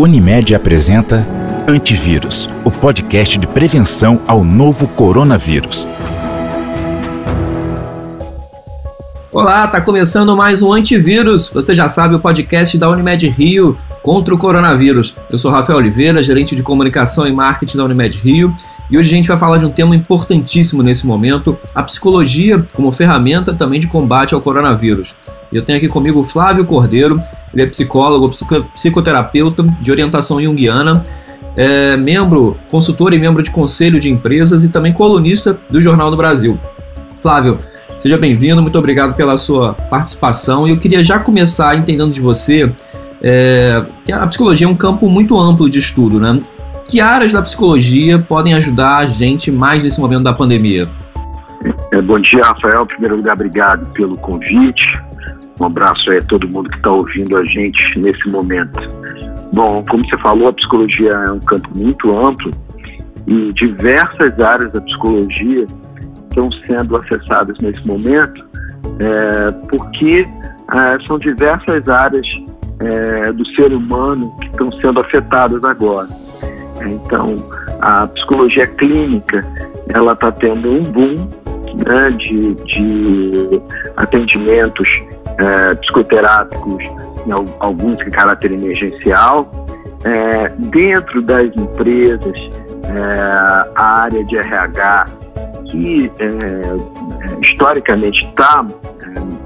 Unimed apresenta Antivírus, o podcast de prevenção ao novo coronavírus. Olá, tá começando mais um Antivírus. Você já sabe o podcast da Unimed Rio contra o coronavírus. Eu sou Rafael Oliveira, gerente de comunicação e marketing da Unimed Rio, e hoje a gente vai falar de um tema importantíssimo nesse momento, a psicologia como ferramenta também de combate ao coronavírus. Eu tenho aqui comigo o Flávio Cordeiro, ele é psicólogo, psicoterapeuta de orientação junguiana, é membro, consultor e membro de conselho de empresas e também colunista do Jornal do Brasil. Flávio, seja bem-vindo, muito obrigado pela sua participação e eu queria já começar entendendo de você é, que a psicologia é um campo muito amplo de estudo, né? Que áreas da psicologia podem ajudar a gente mais nesse momento da pandemia? É, bom dia, Rafael. Em primeiro lugar, obrigado pelo convite. Um abraço aí a todo mundo que está ouvindo a gente nesse momento. Bom, como você falou, a psicologia é um campo muito amplo e diversas áreas da psicologia estão sendo acessadas nesse momento, é, porque é, são diversas áreas é, do ser humano que estão sendo afetadas agora. Então, a psicologia clínica ela está tendo um boom né, de, de atendimentos é, psicoterápicos, alguns em caráter emergencial. É, dentro das empresas, é, a área de RH, que historicamente está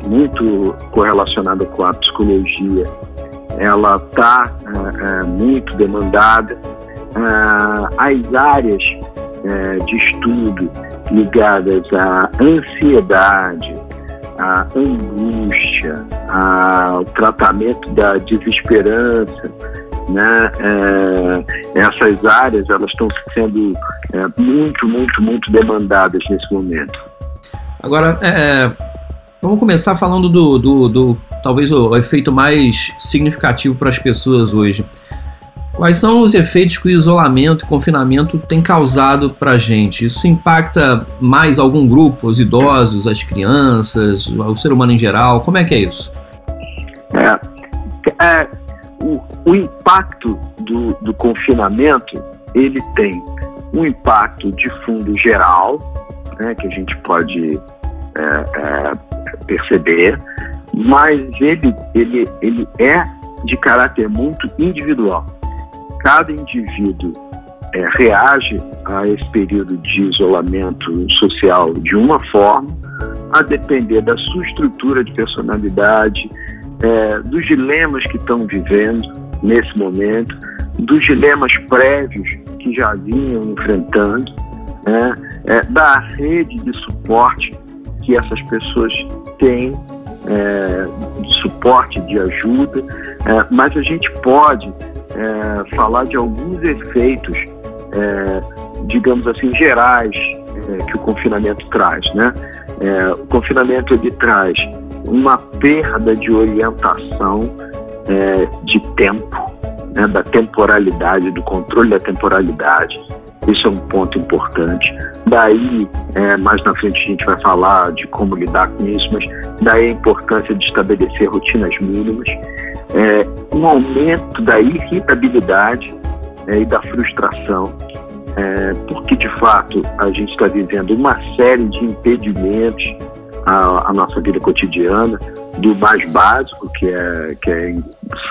muito correlacionada com a psicologia, ela está muito demandada. as áreas de estudo ligadas à ansiedade, a angústia, a, o tratamento da desesperança, né? É, essas áreas elas estão sendo é, muito, muito, muito demandadas nesse momento. Agora, é, vamos começar falando do, do, do talvez o, o efeito mais significativo para as pessoas hoje. Quais são os efeitos que o isolamento e confinamento tem causado para a gente? Isso impacta mais algum grupo, os idosos, as crianças, o ser humano em geral? Como é que é isso? É, é o, o, impacto do, do confinamento ele tem um impacto de fundo geral, né, que a gente pode é, é, perceber, mas ele, ele, ele é de caráter muito individual cada indivíduo é, reage a esse período de isolamento social de uma forma, a depender da sua estrutura de personalidade, é, dos dilemas que estão vivendo nesse momento, dos dilemas prévios que já vinham enfrentando, né, é, da rede de suporte que essas pessoas têm, é, de suporte, de ajuda, é, mas a gente pode é, falar de alguns efeitos, é, digamos assim, gerais é, que o confinamento traz. Né? É, o confinamento ele traz uma perda de orientação é, de tempo, né, da temporalidade, do controle da temporalidade. Isso é um ponto importante. Daí, é, mais na frente a gente vai falar de como lidar com isso, mas daí a importância de estabelecer rotinas mínimas é, um aumento da irritabilidade é, e da frustração, é, porque de fato a gente está vivendo uma série de impedimentos à, à, nossa vida cotidiana, do mais básico, que é, que é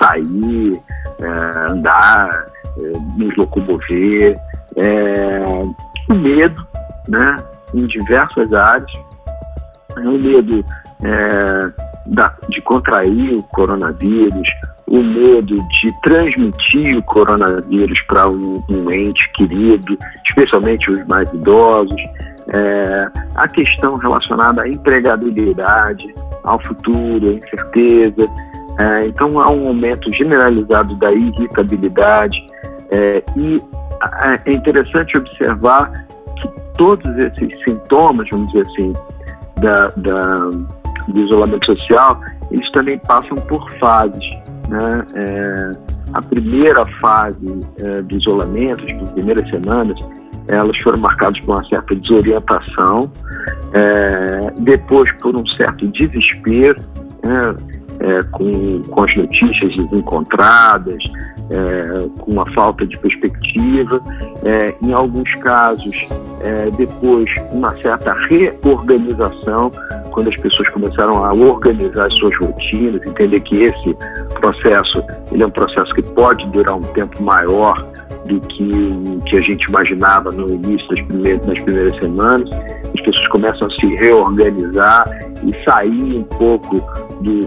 sair, é, andar, é, nos locomover, é, o medo, né, em diversas áreas, o medo da, de contrair o coronavírus, o medo de transmitir o coronavírus para um, um, ente querido, especialmente os mais idosos, é, a questão relacionada à empregabilidade, ao futuro, à incerteza. É, então, há um aumento generalizado da irritabilidade é, e é interessante observar que todos esses sintomas, vamos dizer assim, da, da do isolamento social, eles também passam por fases. Né? É, a primeira fase é, do isolamento, as primeiras semanas, elas foram marcadas por uma certa desorientação, é, depois por um certo desespero, né? É, com, com as notícias desencontradas, é, com uma falta de perspectiva, é, em alguns casos, é, depois, uma certa reorganização, quando as pessoas começaram a organizar as suas rotinas, entender que esse processo ele é um processo que pode durar um tempo maior do que, que a gente imaginava no início das primeiras, das primeiras semanas. As pessoas começam a se reorganizar e sair um pouco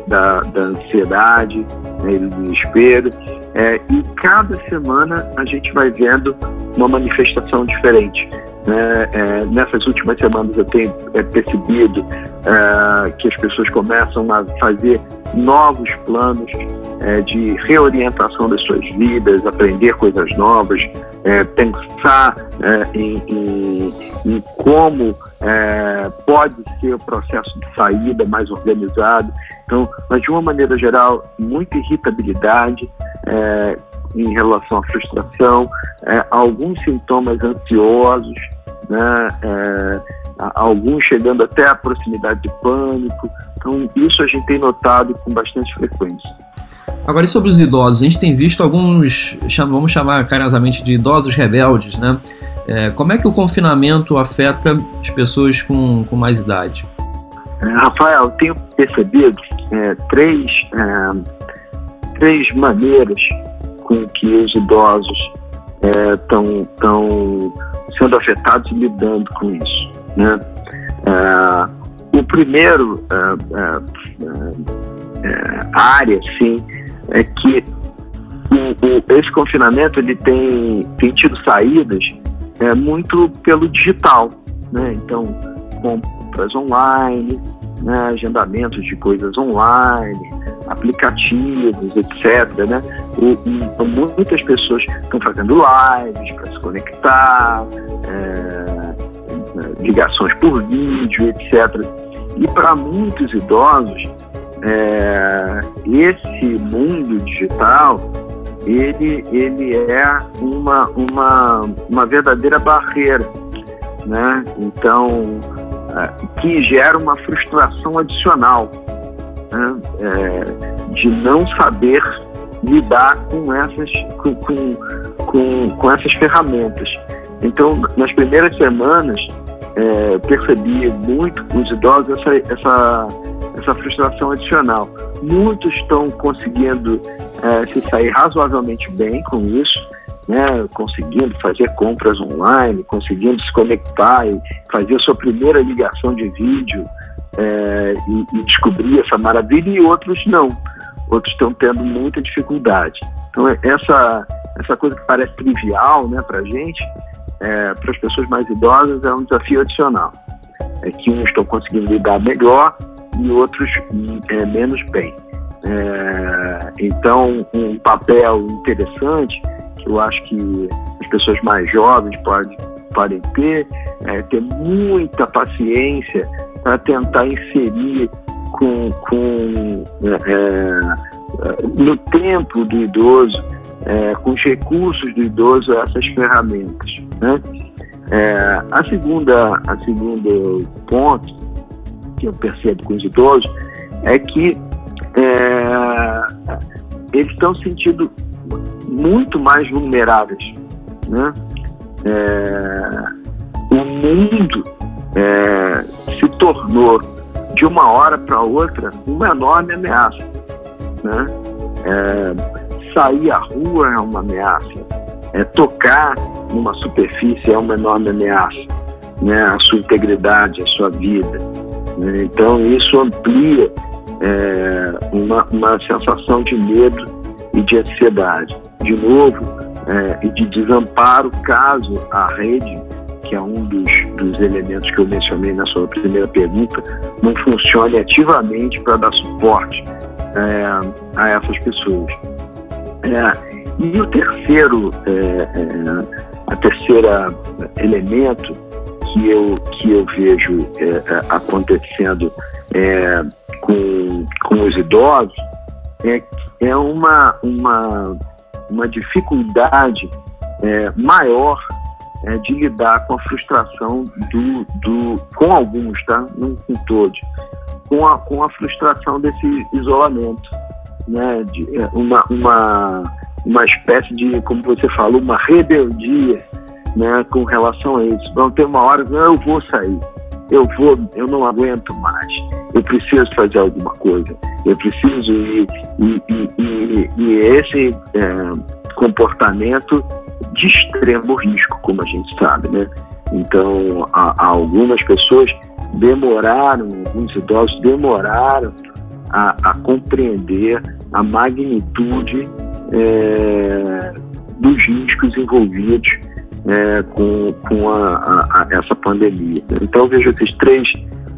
da, da ansiedade né, do desespero. É, e cada semana a gente vai vendo uma manifestação diferente. Né? É, nessas últimas semanas eu tenho é, percebido é, que as pessoas começam a fazer novos planos é, de reorientação das suas vidas, aprender coisas novas, é, pensar é, em, em, em, como pode ser o processo de saída mais organizado. Então, mas de uma maneira geral, muita irritabilidade, em relação à frustração, é, alguns sintomas ansiosos, né, é, alguns chegando até a proximidade de pânico. Então, isso a gente tem notado com bastante frequência. Agora, e sobre os idosos? A gente tem visto alguns, vamos chamar carinhosamente de idosos rebeldes, né? É, como é que o confinamento afeta as pessoas com, com mais idade? É, Rafael, eu tenho percebido é, três, é, três maneiras com que os idosos estão é, tão sendo afetados e lidando com isso. Né? É, o primeiro é, é, é área, sim, é que o, o, esse confinamento ele tem, tem tido saídas é, muito pelo digital, né? Então, compras online, né? agendamentos de coisas online, aplicativos, etc. Né? O, o, muitas pessoas estão fazendo lives para se conectar, é, ligações por vídeo, etc. E para muitos idosos, é, esse mundo digital ele, ele é uma, uma, uma verdadeira barreira, né? Então, que gera uma frustração adicional né? é, de não saber lidar com essas, com, com, com, com, essas ferramentas. Então, nas primeiras semanas, é, percebi muito com os idosos essa, essa, essa frustração adicional. Muitos estão conseguindo é, se sair razoavelmente bem com isso, né, conseguindo fazer compras online, conseguindo se conectar e fazer a sua primeira ligação de vídeo é, e, e, descobrir essa maravilha, e outros não. Outros estão tendo muita dificuldade. Então, essa, essa coisa que parece trivial né, para a gente, é, para as pessoas mais idosas, é um desafio adicional. É que uns estão conseguindo lidar melhor e outros é, menos bem. É, então, um papel interessante eu acho que as pessoas mais jovens podem, podem ter é ter muita paciência para tentar inserir com, com é, é, no tempo do idoso, é, com os recursos do idoso, essas ferramentas. Né? É, a segunda, a segundo ponto que eu percebo com os idosos é que é, eles estão sentindo muito mais vulneráveis, né? É, o mundo é, se tornou de uma hora para outra uma enorme ameaça. Né? É, sair à rua é uma ameaça, é, tocar numa superfície é uma enorme ameaça, né? a sua integridade, a sua vida. Né? Então isso amplia é, uma, uma sensação de medo e de ansiedade. De novo, é, e de desamparo caso a rede que é um dos, dos elementos que eu mencionei na sua primeira pergunta, não funcione ativamente para dar suporte é, a essas pessoas. É, e o terceiro, é, é a terceira elemento que eu, que eu vejo é, acontecendo com, com os idosos é, é uma, uma, uma dificuldade maior é, de lidar com a frustração do, do com alguns, tá? Não com todos, com a, com a frustração desse isolamento, né? De, é, uma, uma, uma espécie de, como você falou, uma rebeldia né, com relação a isso. Vão ter uma hora, não, eu vou sair, eu vou, eu não aguento mais, eu preciso fazer alguma coisa, eu preciso ir. E, e, e, e esse é, comportamento de extremo risco, como a gente sabe, né? Então, algumas pessoas demoraram, alguns idosos demoraram a, a compreender a magnitude é, dos riscos envolvidos é, com, com a, a, essa pandemia. Então, eu vejo esses três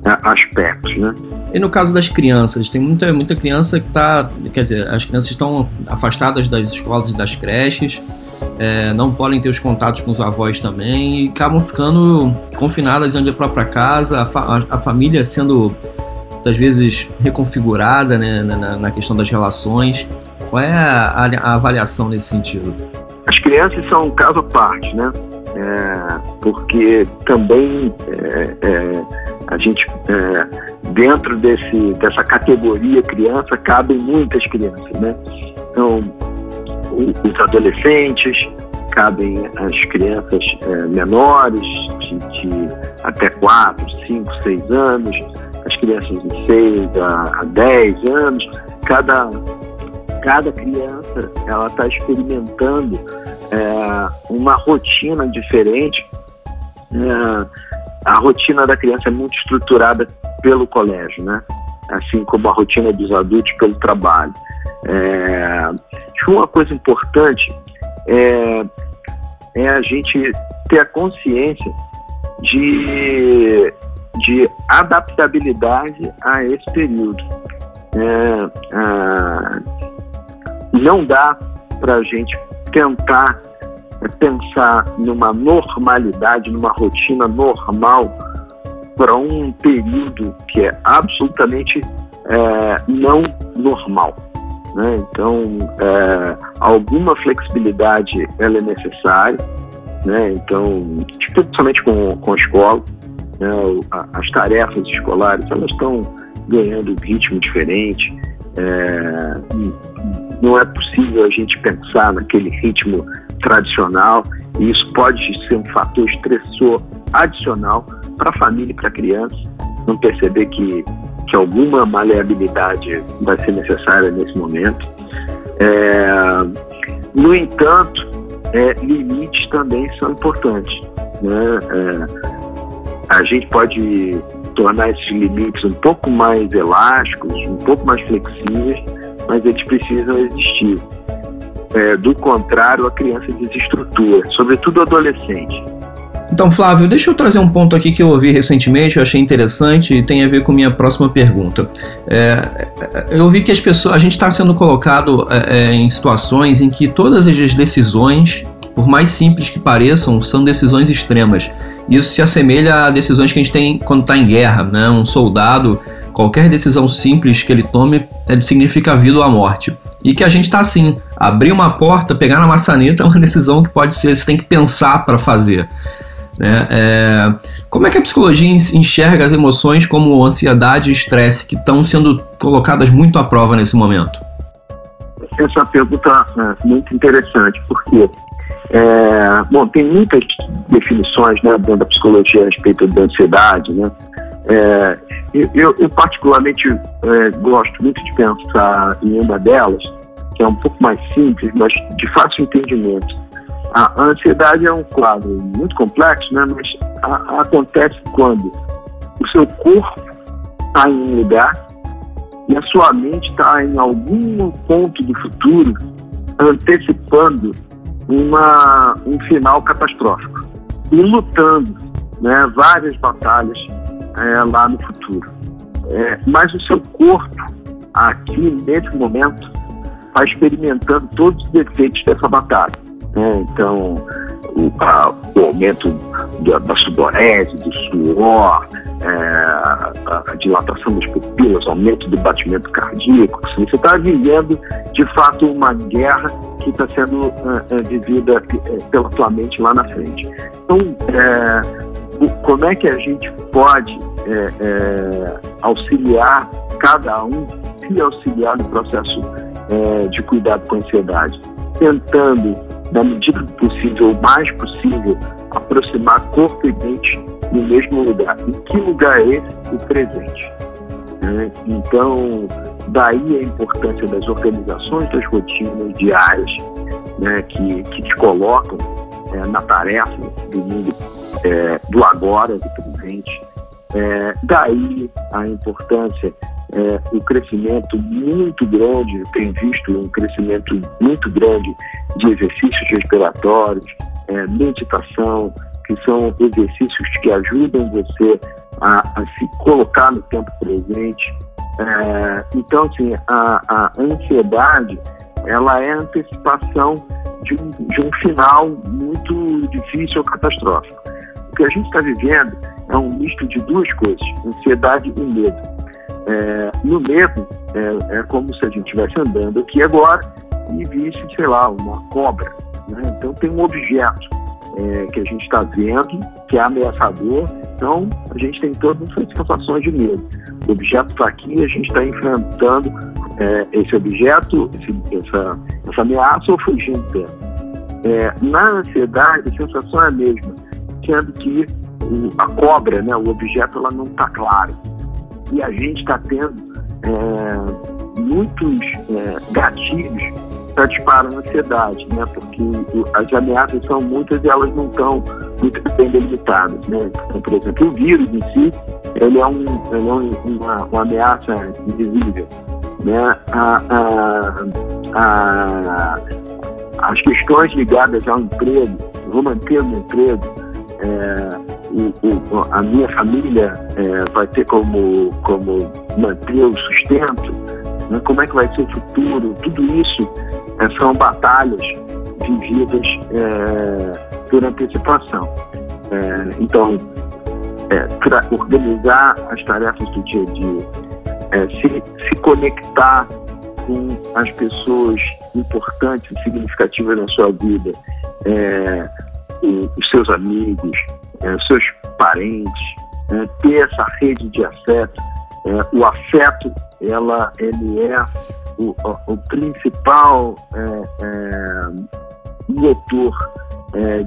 é, aspectos, né? E no caso das crianças, tem muita, muita criança que está, quer dizer, as crianças estão afastadas das escolas e das creches, é, não podem ter os contatos com os avós também e acabam ficando confinadas dentro da própria casa, a, fa a família sendo muitas vezes reconfigurada né, na, na, questão das relações. Qual é a, a, avaliação nesse sentido? As crianças são um caso à parte, né? É, porque também é, é, a gente é, dentro desse, dessa categoria criança cabem muitas crianças, né? Então os adolescentes, cabem as crianças é, menores, de, de, até 4, 5, 6 anos, as crianças de 6 a, a 10 anos. Cada, cada criança ela está experimentando é, uma rotina diferente. É, a rotina da criança é muito estruturada pelo colégio, né? assim como a rotina dos adultos pelo trabalho. É, uma coisa importante é, é a gente ter a consciência de, de adaptabilidade a esse período. É, não dá para a gente tentar pensar numa normalidade, numa rotina normal para um período que é absolutamente é, não normal. Né? Então, é, alguma flexibilidade ela é necessária. Né? Então, principalmente com, com a escola, né? as tarefas escolares elas estão ganhando um ritmo diferente. É, não é possível a gente pensar naquele ritmo tradicional e isso pode ser um fator estressor adicional para a família e para a criança. Não perceber que que alguma maleabilidade vai ser necessária nesse momento. É, no entanto, é, limites também são importantes. Né? A gente pode tornar esses limites um pouco mais elásticos, um pouco mais flexíveis, mas eles precisam existir. É, do contrário, a criança desestrutura, sobretudo o adolescente. Então, Flávio, deixa eu trazer um ponto aqui que eu ouvi recentemente, eu achei interessante e tem a ver com minha próxima pergunta. É, eu ouvi que as pessoas, a gente está sendo colocado é, é, em situações em que todas as decisões, por mais simples que pareçam, são decisões extremas. Isso se assemelha a decisões que a gente tem quando está em guerra, né? Um soldado, qualquer decisão simples que ele tome é, significa a vida ou a morte. E que a gente está assim, abrir uma porta, pegar na maçaneta é uma decisão que pode ser, você tem que pensar para fazer. Né? É, como é que a psicologia enxerga as emoções como ansiedade e estresse que estão sendo colocadas muito à prova nesse momento? Essa pergunta é muito interessante, porque é, bom, tem muitas definições né, dentro da psicologia a respeito da ansiedade. Né? É, eu, eu, particularmente é, gosto muito de pensar em uma delas, que é um pouco mais simples, mas de fácil entendimento a ansiedade é um quadro muito complexo, né? mas a, a, acontece quando o seu corpo está em um lugar e a sua mente está em algum ponto do futuro antecipando uma, um final catastrófico e lutando né, várias batalhas é, lá no futuro. É, mas o seu corpo, aqui nesse momento, está experimentando todos os efeitos dessa batalha. Né? Então, o, a, o aumento da, da sudorese, do suor, é, a, dilatação das pupilas, aumento do batimento cardíaco. Você está vivendo, de fato, uma guerra que está sendo é, é, vivida é, pela tua mente lá na frente. Então, é, o, como é que a gente pode auxiliar cada um, se auxiliar no processo de cuidado com a ansiedade? tentando, na medida do possível, o mais possível, aproximar corpo e mente no mesmo lugar. E que lugar é esse? O presente. Né? Então, daí a importância das organizações das rotinas diárias, né, que, que te colocam é, na tarefa do mundo é, do agora, do presente. É, daí a importância, é, o crescimento muito grande, tenho visto um crescimento muito grande de exercícios respiratórios, é, meditação, que são exercícios que ajudam você a, a se colocar no tempo presente. É, então, assim, a, a ansiedade, ela é antecipação de um, de um final muito difícil ou catastrófico. O que a gente está vivendo é um misto de duas coisas, ansiedade e medo. É, no medo, é, é, como se a gente estivesse andando aqui agora e visse, sei lá, uma cobra. Né? Então tem um objeto é, que a gente está vendo, que é ameaçador, então a gente tem todas essas sensações de medo. O objeto está aqui a gente está enfrentando é, esse objeto, esse, essa, essa ameaça ou fugindo dela. É, na ansiedade, a sensação é a mesma, sendo que o, a cobra, né, o objeto, ela não está clara. E a gente está tendo é, muitos é, gatilhos para disparar a ansiedade, né, porque as ameaças são muitas e elas não estão muito bem delimitadas. Né? Então, por exemplo, o vírus em si, ele é, um, ele é uma, uma ameaça invisível né, a, a, a, as questões ligadas ao emprego, vou manter o meu emprego, é, o, o, a minha família é, vai ter como, como manter o sustento, né, como é que vai ser o futuro, tudo isso são batalhas vividas é, por antecipação. É, então, é, organizar as tarefas do dia a dia, é, se, se conectar com as pessoas importantes e significativas na sua vida, é, os seus amigos, é, os seus parentes, é, ter essa rede de afeto. É, o afeto, ela, ele é o, o principal é, motor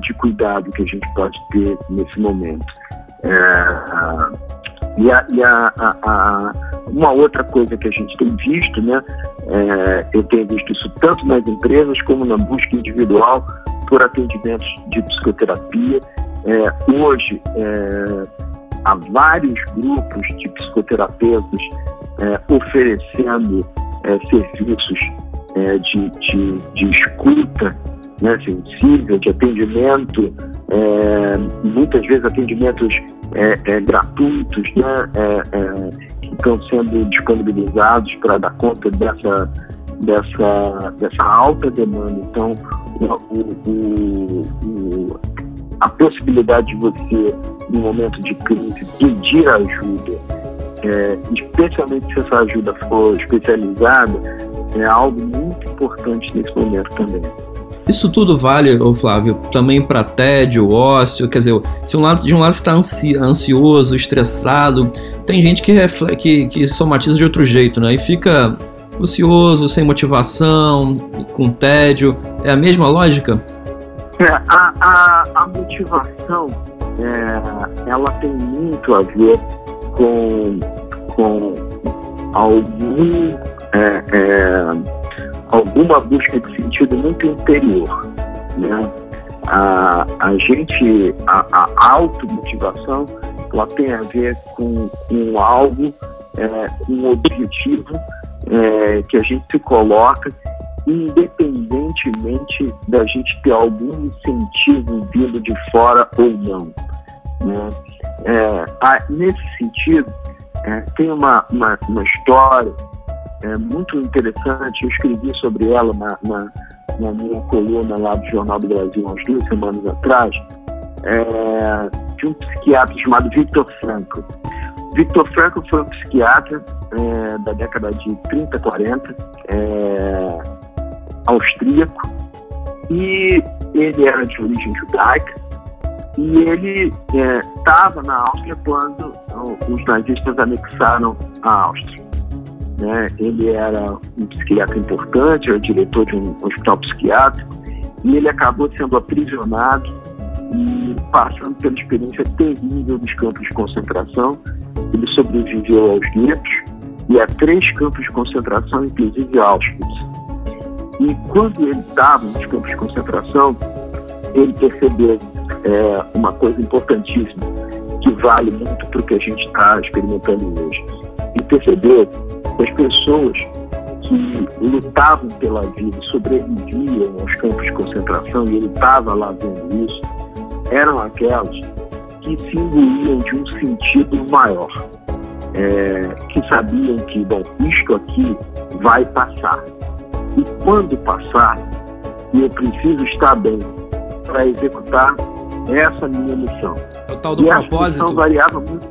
de cuidado que a gente pode ter nesse momento. e a, e a, a, uma outra coisa que a gente tem visto, né, é, eu tenho visto isso tanto nas empresas como na busca individual por atendimentos de psicoterapia. É, hoje, é, há vários grupos de psicoterapeutas é, oferecendo é, serviços é, de, de, de, escuta né, sensível, de atendimento, muitas vezes atendimentos gratuitos, né, estão sendo disponibilizados para dar conta dessa, dessa, dessa alta demanda. Então, o, o, o, a possibilidade de você, no momento de crise, pedir ajuda, é, especialmente se essa ajuda for especializada, é algo muito importante nesse momento também. Isso tudo vale, ô Flávio, também para tédio, ócio, quer dizer, se um lado, de um lado está ansi, ansioso, estressado, tem gente que, refle, que, que somatiza de outro jeito, né? E fica ocioso, sem motivação, com tédio. É a mesma lógica? É, a, a, a motivação, é, ela tem muito a ver com, com algum é, é alguma busca de sentido muito interior. Né? A, a gente, a, a automotivação, ela tem a ver com, com algo, é, um objetivo é, que a gente se coloca independentemente da gente ter algum incentivo vindo de fora ou não. Né? É, a, nesse sentido, é, tem uma, uma, uma história é, muito interessante. Eu escrevi sobre ela na, na, na, minha coluna lá do Jornal do Brasil, umas duas semanas atrás, é, de um psiquiatra chamado Victor Frankl. Victor Frankl foi um psiquiatra é, da década de 30, 40, é, austríaco, e ele era de origem judaica, e ele estava é, na Áustria quando os nazistas anexaram a Áustria. né? ele era um psiquiatra importante, era diretor de um hospital psiquiátrico, e ele acabou sendo aprisionado e passando pela experiência terrível dos campos de concentração. Ele sobreviveu aos guetos e a três campos de concentração, inclusive Auschwitz. E quando ele estava nos campos de concentração, ele percebeu é, uma coisa importantíssima, que vale muito para o que a gente está experimentando hoje. Ele percebeu que as pessoas que lutavam pela vida e sobreviviam aos campos de concentração, e ele estava lá vendo isso, eram aquelas que se imbuíam de um sentido maior, é, que sabiam que, bom, isto aqui vai passar. E quando passar, eu preciso estar bem para executar essa minha missão. É o tal do e propósito. A variava muito.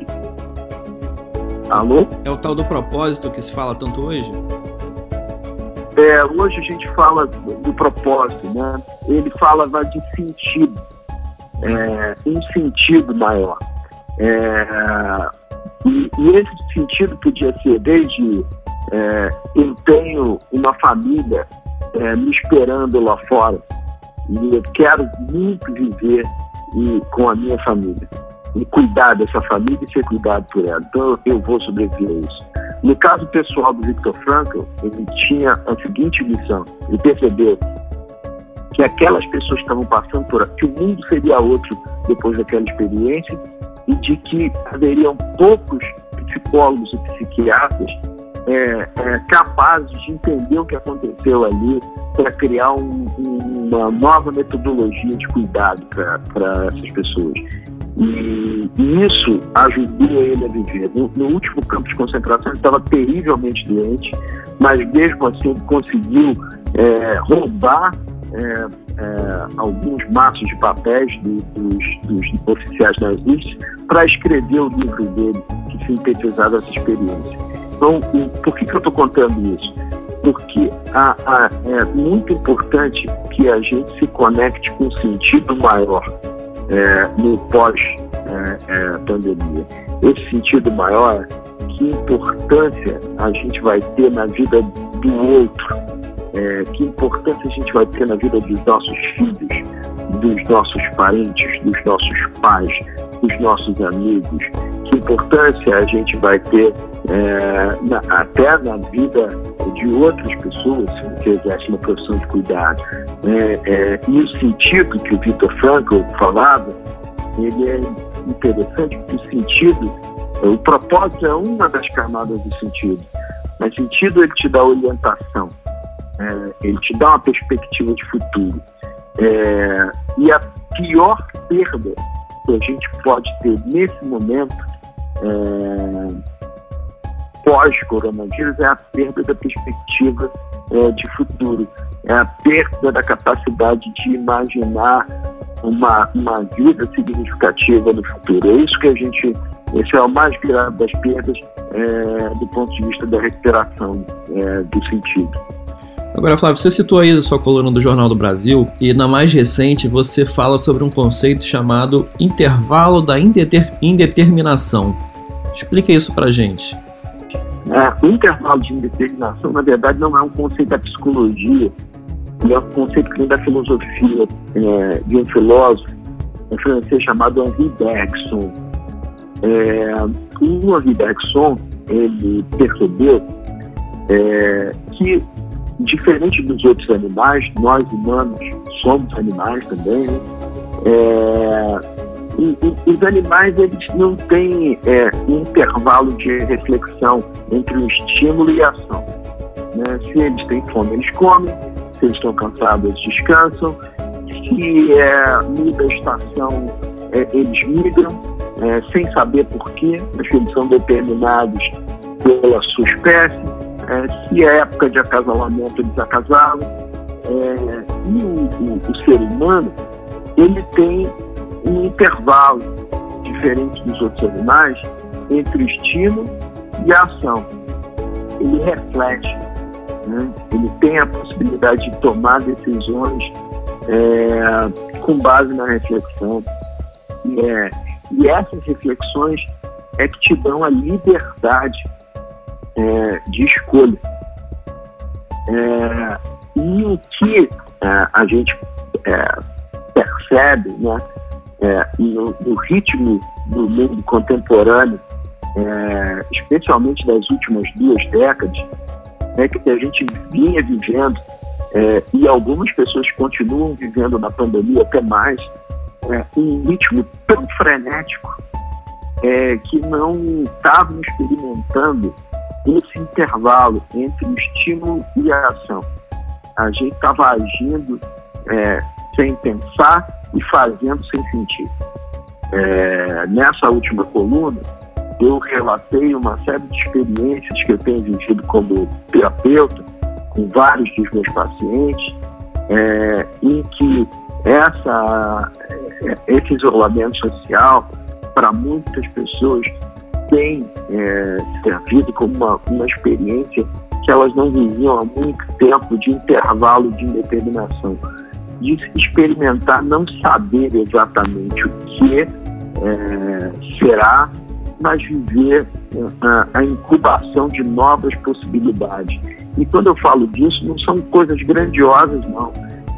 Alô? É o tal do propósito que se fala tanto hoje? É, hoje a gente fala do propósito, né? Ele fala de sentido, é, um sentido maior. É, e, e, esse sentido podia ser desde é, eu tenho uma família é, me esperando lá fora e eu quero muito viver e, com a minha família e cuidar dessa família e ser cuidado por ela. Então eu vou sobreviver a isso. No caso pessoal do Victor Frankl, ele tinha a seguinte missão: ele percebeu que aquelas pessoas que estavam passando por que o mundo seria outro depois daquela experiência e de que haveriam poucos psicólogos e psiquiatras é, é, capazes de entender o que aconteceu ali para criar um, uma nova metodologia de cuidado para essas pessoas. E, e, isso ajudou ele a viver. No, no, último campo de concentração, ele estava terrivelmente doente, mas mesmo assim conseguiu é, roubar é, é, alguns maços de papéis do, dos, dos, oficiais nazistas para escrever o livro dele, que sintetizava essa experiência. Então, por que, que eu estou contando isso? Porque a, a, é muito importante que a gente se conecte com um sentido maior é, no pós-pandemia. É, é, Esse sentido maior, que importância a gente vai ter na vida do outro, é, que importância a gente vai ter na vida dos nossos filhos, dos nossos parentes, dos nossos pais, dos nossos amigos, que importância a gente vai ter é, na, até na vida de outras pessoas que exercem uma profissão de cuidado. É, é, e o sentido que o Victor Frankl falava, ele é interessante porque o sentido, o propósito é uma das camadas do sentido. Mas sentido ele te dá orientação, é, ele te dá uma perspectiva de futuro. É, e a pior perda que a gente pode ter nesse momento é, pós-coronavírus é a perda da perspectiva é, de futuro, é a perda da capacidade de imaginar uma, uma vida significativa no futuro. É isso que a gente, esse é o mais grave das perdas é, do ponto de vista da recuperação é, do sentido. Agora, Flávio, você citou aí a sua coluna do Jornal do Brasil e na mais recente você fala sobre um conceito chamado intervalo da indeter indeterminação. Explica isso pra gente. É, o intervalo de indeterminação, na verdade, não é um conceito da psicologia, é um conceito que vem da filosofia é, de um filósofo um francês chamado Henri Bergson. É, o Henri Bergson, ele percebeu é, que, diferente dos outros animais, nós humanos somos animais também, né? É, e, e, os animais eles não têm é, intervalo de reflexão entre o estímulo e a ação. Né? Se eles têm fome, eles comem. Se eles estão cansados, eles descansam. Se é, muda a estação, é, eles migram, é, sem saber porquê, mas eles são determinados pela sua espécie. É, se é época de acasalamento, eles acasalam. É, e o, o, o ser humano, ele tem um intervalo diferente dos outros animais entre o estímulo e a ação. Ele reflete, né? ele tem a possibilidade de tomar decisões é, com base na reflexão. E, é, e essas reflexões é que te dão a liberdade é, de escolha. É, e o que é, a gente é, percebe né, é, no, no, ritmo do mundo contemporâneo, é, especialmente das últimas duas décadas, é que a gente vinha vivendo, e algumas pessoas continuam vivendo na pandemia até mais, um ritmo tão frenético é, que não estavam experimentando esse intervalo entre o estímulo e a ação. A gente estava agindo é, sem pensar e fazendo sem sentir. É, nessa última coluna, eu relatei uma série de experiências que eu tenho vivido como terapeuta com vários dos meus pacientes, é, em que essa, é, esse isolamento social, para muitas pessoas, tem é, servido como uma, uma experiência que elas não viviam há muito tempo de intervalo de indeterminação, de experimentar não saber exatamente o que é, será, mas viver a, a, incubação de novas possibilidades. E quando eu falo disso, não são coisas grandiosas, não.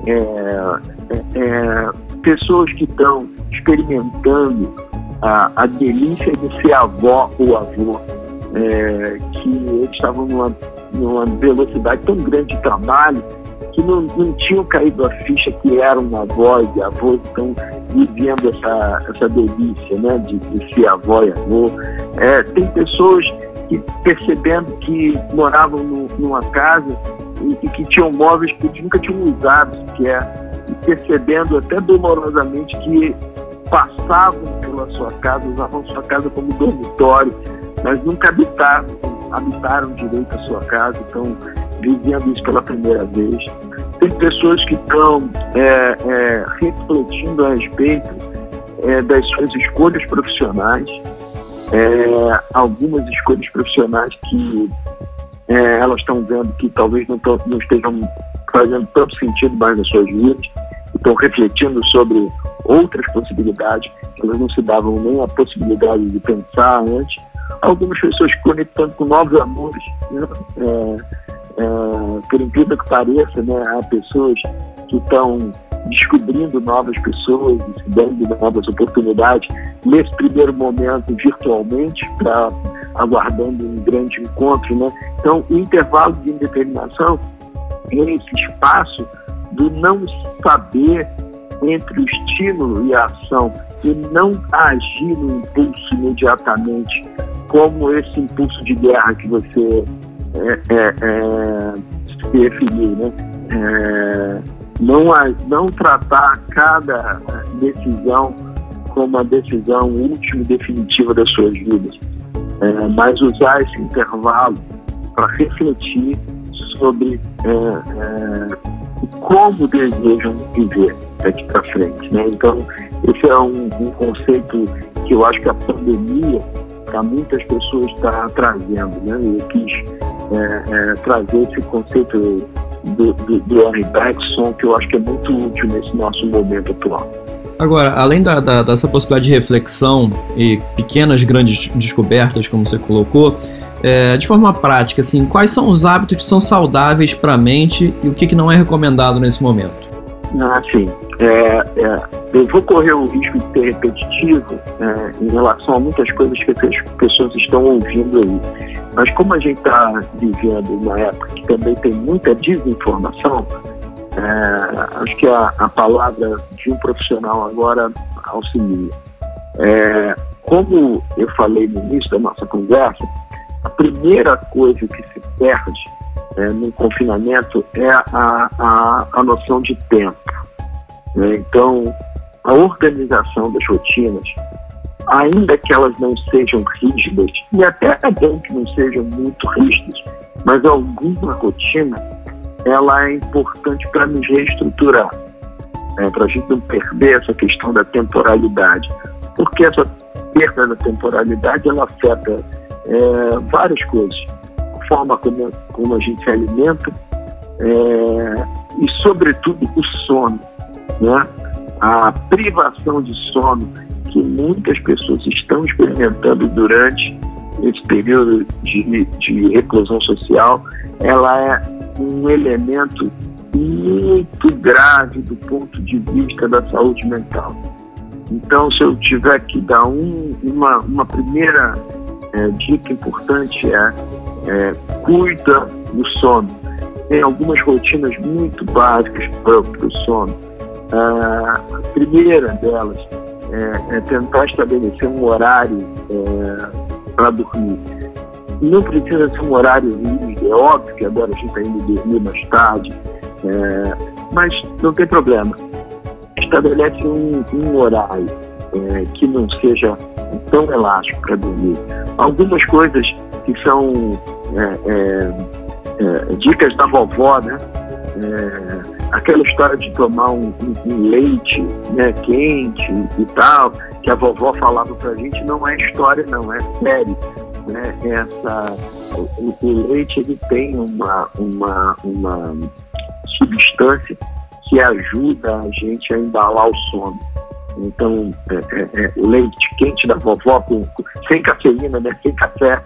É, é, é pessoas que estão experimentando a, a delícia de ser avó ou avô, é, que estavam numa, numa velocidade tão grande de trabalho que não, não tinham caído a ficha que eram avós e avós estão vivendo essa, essa delícia né, de, de ser avó e avô. É, tem pessoas que percebendo que moravam no, numa casa e, e, que tinham móveis que nunca tinham usado sequer, e percebendo até dolorosamente que passavam pela sua casa, usavam sua casa como dormitório, mas nunca habitaram, habitaram direito a sua casa, estão vivendo isso pela primeira vez. Tem pessoas que estão é, é, refletindo a respeito é, das suas escolhas profissionais, é, algumas escolhas profissionais que é, elas estão vendo que talvez não, não estejam fazendo tanto sentido mais nas suas vidas, estão refletindo sobre outras possibilidades, elas não se davam nem a possibilidade de pensar antes. Algumas pessoas conectando com novos amores, né? é, é, por incrível que pareça, né? há pessoas que estão descobrindo novas pessoas se dando novas oportunidades nesse primeiro momento virtualmente para aguardando um grande encontro, né? Então, o intervalo de indeterminação é esse espaço do não saber entre o estímulo e a ação e não agir no impulso imediatamente, como esse impulso de guerra que você é, é, é, se referiu, né? É, não, não tratar cada decisão como a decisão última e definitiva das suas vidas, é, mas usar esse intervalo para refletir sobre é, como desejam viver daqui para frente. Né? Então, esse é um, um, conceito que eu acho que a pandemia, para muitas pessoas, está trazendo. Né? Eu quis é, é, trazer esse conceito do, do, do Henry Bergson, que eu acho que é muito útil nesse nosso momento atual. Agora, além da, da, dessa possibilidade de reflexão e pequenas grandes descobertas, como você colocou, é, de forma prática, assim, quais são os hábitos que são saudáveis para a mente e o que, que não é recomendado nesse momento? Ah, sim. É, é, eu vou correr o risco de ser repetitivo é, em relação a muitas coisas que as pessoas estão ouvindo aí. Mas como a gente está vivendo uma época que também tem muita desinformação, é, acho que a, a, palavra de um profissional agora auxilia. É, como eu falei no início da nossa conversa, a primeira coisa que se perde é, no confinamento é a, a, a noção de tempo. Né? Então, a organização das rotinas, ainda que elas não sejam rígidas, e até é bom que não sejam muito rígidas, mas alguma rotina, ela é importante para nos reestruturar, né? para a gente não perder essa questão da temporalidade, porque essa perda da temporalidade ela afeta é, várias coisas. Forma como, como a gente se alimenta é, e, sobretudo, o sono. Né? A privação de sono que muitas pessoas estão experimentando durante nesse período de, de reclusão social, ela é um elemento muito grave do ponto de vista da saúde mental. Então, se eu tiver que dar um, uma, uma primeira é, dica importante é, é cuida do sono. Tem algumas rotinas muito básicas para o sono. Ah, a primeira delas é, é, tentar estabelecer um horário é, para dormir. Não precisa ser um horário rígido, é óbvio que agora a gente está indo dormir mais tarde, é, mas não tem problema. Estabelece um, um horário é, que não seja tão elástico para dormir. Algumas coisas que são é, é, é dicas da vovó, né? É, aquela história de tomar um, um, um, leite né, quente e tal, que a vovó falava pra gente, não é história, não, é sério. Né? Essa, o, o leite ele tem uma, uma, uma substância que ajuda a gente a embalar o sono. Então, é, é, é, o leite quente da vovó, com, sem cafeína, né, sem café,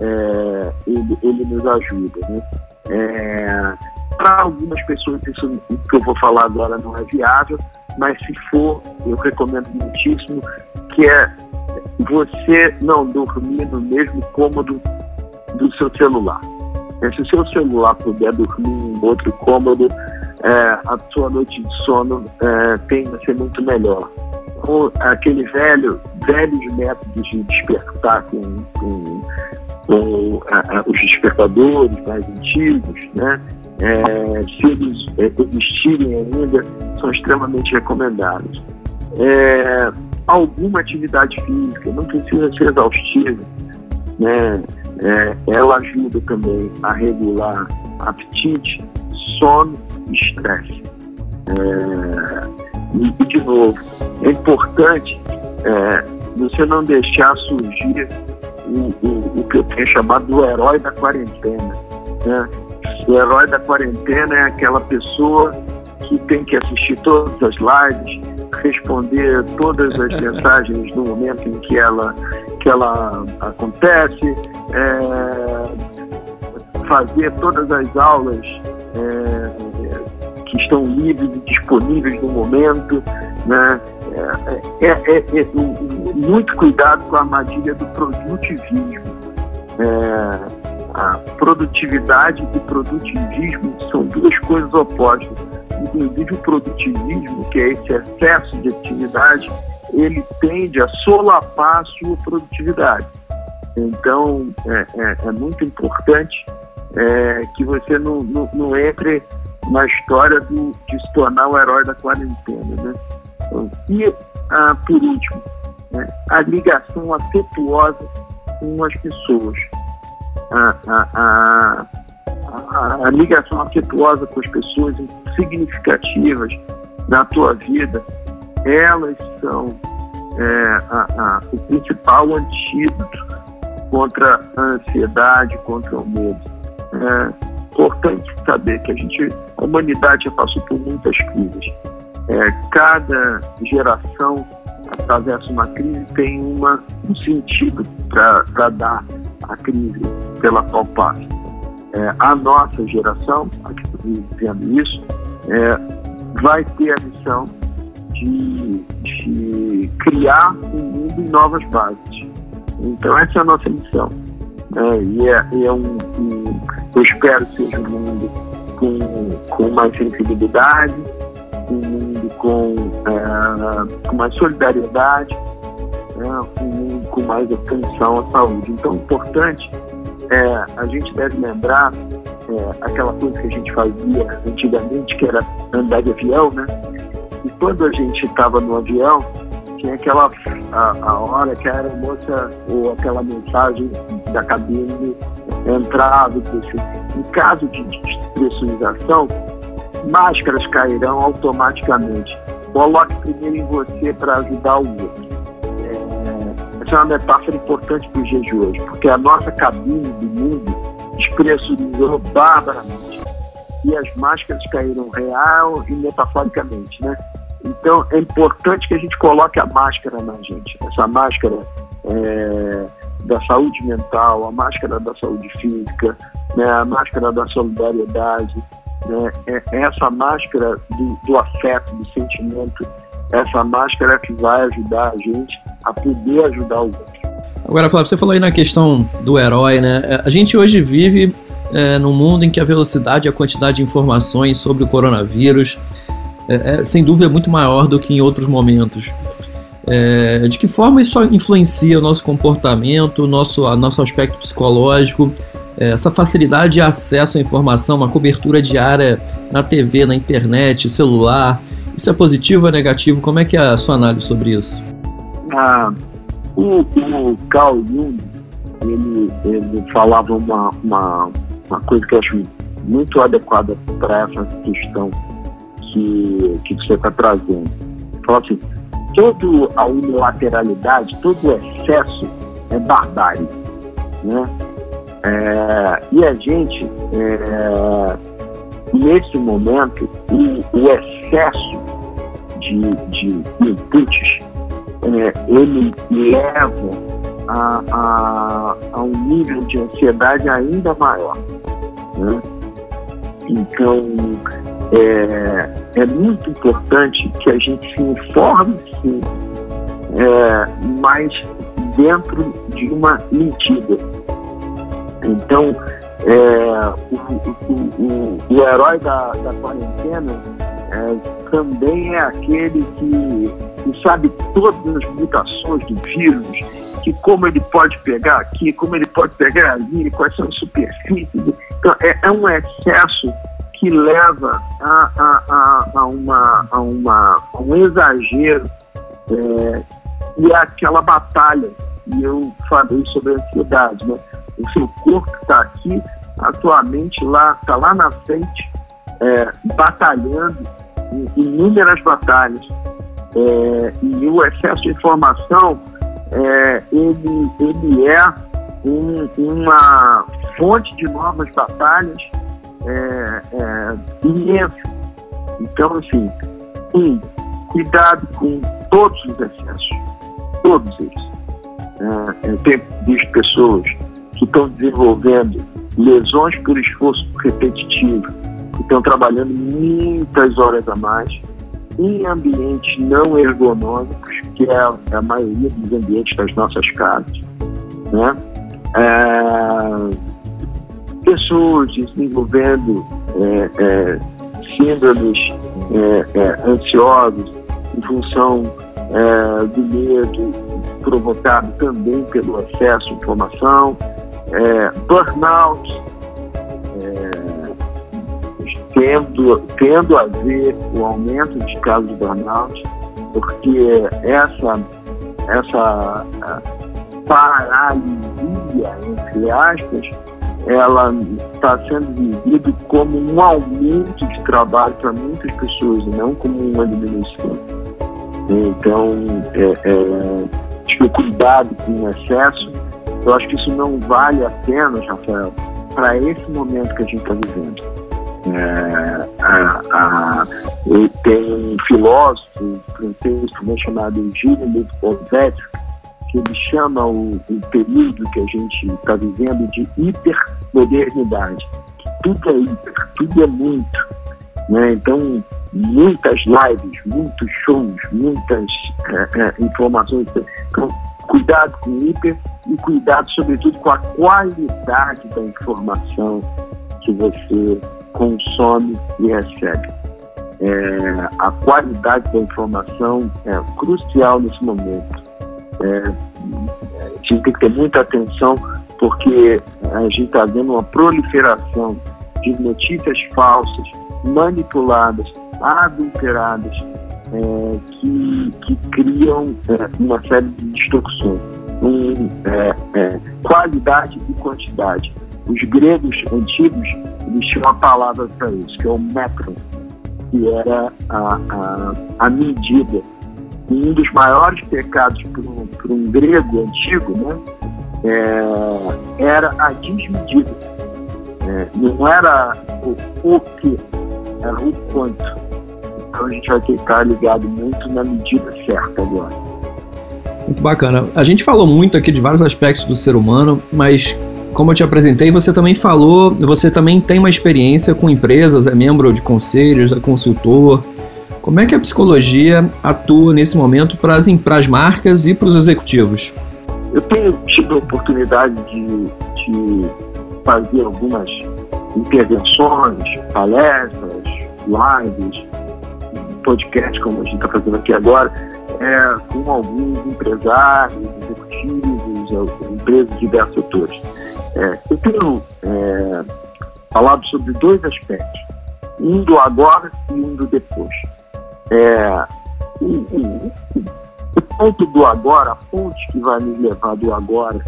é, ele, ele, nos ajuda. Né? É, Para algumas pessoas, isso que eu vou falar agora não é viável, mas se for, eu recomendo muitíssimo, que é você não dormir no mesmo cômodo do seu celular. Se o seu celular puder dormir em outro cômodo, é, a sua noite de sono é, tende a ser muito melhor. Ou aquele velho, velhos métodos de despertar com, com, com a, a, os despertadores mais antigos, né? É, se eles é, existirem ainda, são extremamente recomendados. É, alguma atividade física, não precisa ser exaustiva, né? É, ela ajuda também a regular apetite, sono e estresse. É, e, de novo, é importante é, você não deixar surgir o, o, o, que eu tenho chamado do herói da quarentena. Né? O herói da quarentena é aquela pessoa que tem que assistir todas as lives, responder todas as mensagens no momento em que ela, que ela acontece, é, fazer todas as aulas é, que estão livres e disponíveis no momento. Né? É, é, é, é muito cuidado com a armadilha do produtivismo. É, a produtividade e produtivismo são duas coisas opostas. Inclusive o produtivismo, que é esse excesso de atividade, ele tende a solapar a sua produtividade. Então, é, é, muito importante que você não, não, não, entre na história do, de se tornar o herói da quarentena. Né? E, ah, por último, né, a ligação afetuosa com as pessoas. A, a, a, a, ligação afetuosa com as pessoas significativas na tua vida, elas são é, o principal antídoto contra a ansiedade, contra o medo. É importante saber que a gente, a humanidade já passou por muitas crises. É, cada geração atravessa uma crise tem uma, um sentido para dar a crise pela qual passa. É, a nossa geração, a que está vivendo isso, é, vai ter a missão de, de criar um mundo em novas bases. Então, essa é a nossa missão. É, e é, é um, um, eu espero que seja um mundo com, com mais sensibilidade, um com, é, mais solidariedade, é, um mundo com mais atenção à saúde. Então, o importante é a gente deve lembrar é, aquela coisa que a gente fazia antigamente, que era andar de avião, né? E quando a gente estava no avião, tinha aquela a, a hora que a aeromoça ou aquela mensagem da cabine entrava e Em caso de despressurização, máscaras cairão automaticamente. Coloque primeiro em você para ajudar o outro. É, essa é uma metáfora importante para os dias de hoje, porque a nossa cabine do mundo despressurizou barbaramente. E as máscaras caíram real e metaforicamente, né? Então é importante que a gente coloque a máscara na gente. Essa máscara é, da saúde mental, a máscara da saúde física, né, a máscara da solidariedade, é, é essa máscara do, do afeto, do sentimento, essa máscara é que vai ajudar a gente a poder ajudar o outro. Agora, Flávio, você falou aí na questão do herói, né? É, a gente hoje vive é, num mundo em que a velocidade e a quantidade de informações sobre o coronavírus é, é sem dúvida muito maior do que em outros momentos. É, de que forma isso influencia o nosso comportamento, nosso, nosso aspecto psicológico, é, essa facilidade de acesso à informação, uma cobertura diária na TV, na internet, celular, isso é positivo ou é negativo? Como é que é a sua análise sobre isso? Ah, o, o Carl Jung, ele, ele falava uma, uma, uma coisa que eu acho muito adequada para essa questão que, que você está trazendo. Fala assim, toda a unilateralidade, todo o excesso é barbárie. Né? É, e a gente, é, nesse momento, o, o, excesso de, de inputs, é, ele leva a, a, a, um nível de ansiedade ainda maior. Né? Então, é, é muito importante que a gente se informe, sim, é, mas dentro de uma medida. Então, é, o, o, o, o, herói da, da quarentena é, também é aquele que, que sabe todas as mutações do vírus, que como ele pode pegar aqui, como ele pode pegar ali, quais são as superfícies. Então, é, é um excesso que leva a, a, a, a uma, a, uma, a um exagero é, e é aquela batalha. E eu falei sobre a ansiedade, né? O seu corpo está aqui, a tua mente lá, está lá na frente, é, batalhando inúmeras batalhas. É, e o excesso de informação, é, ele, ele é um, uma fonte de novas batalhas é, é, imenso. Então, assim, um, cuidado com todos os excessos, todos eles. É, eu tenho visto pessoas que estão desenvolvendo lesões por esforço repetitivo, que estão trabalhando muitas horas a mais em ambientes não ergonômicos, que é a maioria dos ambientes das nossas casas. Né? É, pessoas desenvolvendo é, é, síndromes é, é ansiosas em função é, do medo provocado também pelo excesso de informação, é, burnout, tendo, tendo a ver o aumento de casos de burnout, porque essa, essa paralisia, entre aspas, ela está sendo vivida como um aumento de trabalho para muitas pessoas e não como uma diminuição. Então, é, é, acho que o cuidado com o excesso, eu acho que isso não vale a pena, Rafael, para esse momento que a gente está vivendo. É, a, a, tem um filósofo francês também chamado Gilles Leibovitz, que ele chama o, o período que a gente está vivendo de hipermodernidade. Tudo é hiper, tudo é muito. Né? Então, muitas lives, muitos shows, muitas é, é, informações. Então, cuidado com o hiper e cuidado, sobretudo, com a qualidade da informação que você consome e recebe. É, a qualidade da informação é crucial nesse momento. É, a gente tem que ter muita atenção porque a gente está vendo uma proliferação de notícias falsas, manipuladas, adulteradas, é, que, que, criam é, uma série de distorções. Um, é, é, qualidade e quantidade. Os gregos antigos eles tinham uma palavra para isso, que é o metro, que era a, a, a medida um dos maiores pecados para um, grego antigo né, é, era a desmedida. Não era o, o que, era o quanto. Então a gente vai ter que estar ligado muito na medida certa agora. Muito bacana. A gente falou muito aqui de vários aspectos do ser humano, mas como eu te apresentei, você também falou, você também tem uma experiência com empresas, é membro de conselhos, é consultor. Como é que a psicologia atua nesse momento para as, para as marcas e para os executivos? Eu tenho tido a oportunidade de, de fazer algumas intervenções, palestras, lives, podcast, como a gente está fazendo aqui agora, é, com alguns empresários, executivos, empresas de diversos setores. É, eu tenho é, falado sobre dois aspectos, um do agora e um do depois. É, o, o, ponto do agora, a ponte que vai nos levar do agora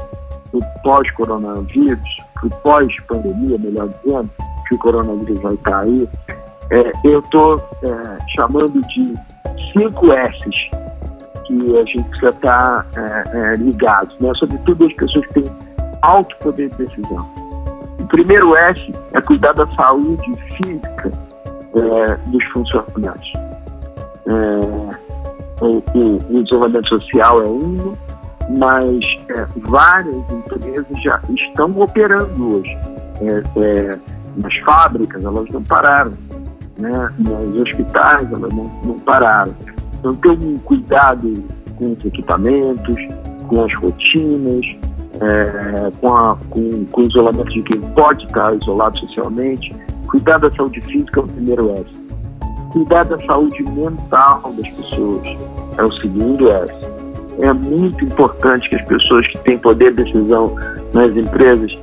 do pós-coronavírus, para o pós-pandemia, melhor dizendo, que o coronavírus vai estar aí, é, eu estou é, chamando de cinco S's que a gente precisa estar é, é, ligado, né? sobretudo as pessoas que têm alto poder de decisão. O primeiro S é cuidar da saúde física é, dos funcionários. É, o, o, o, isolamento social é um, mas várias empresas já estão operando hoje. Nas fábricas, elas não pararam né? nos hospitais elas não, não pararam. Então ter um cuidado com os equipamentos, com as rotinas, é, com, a, com, com, o isolamento de quem pode estar isolado socialmente, cuidar da saúde física é o primeiro S. Cuidar da saúde mental das pessoas é o segundo S. É muito importante que as pessoas que têm poder de decisão nas empresas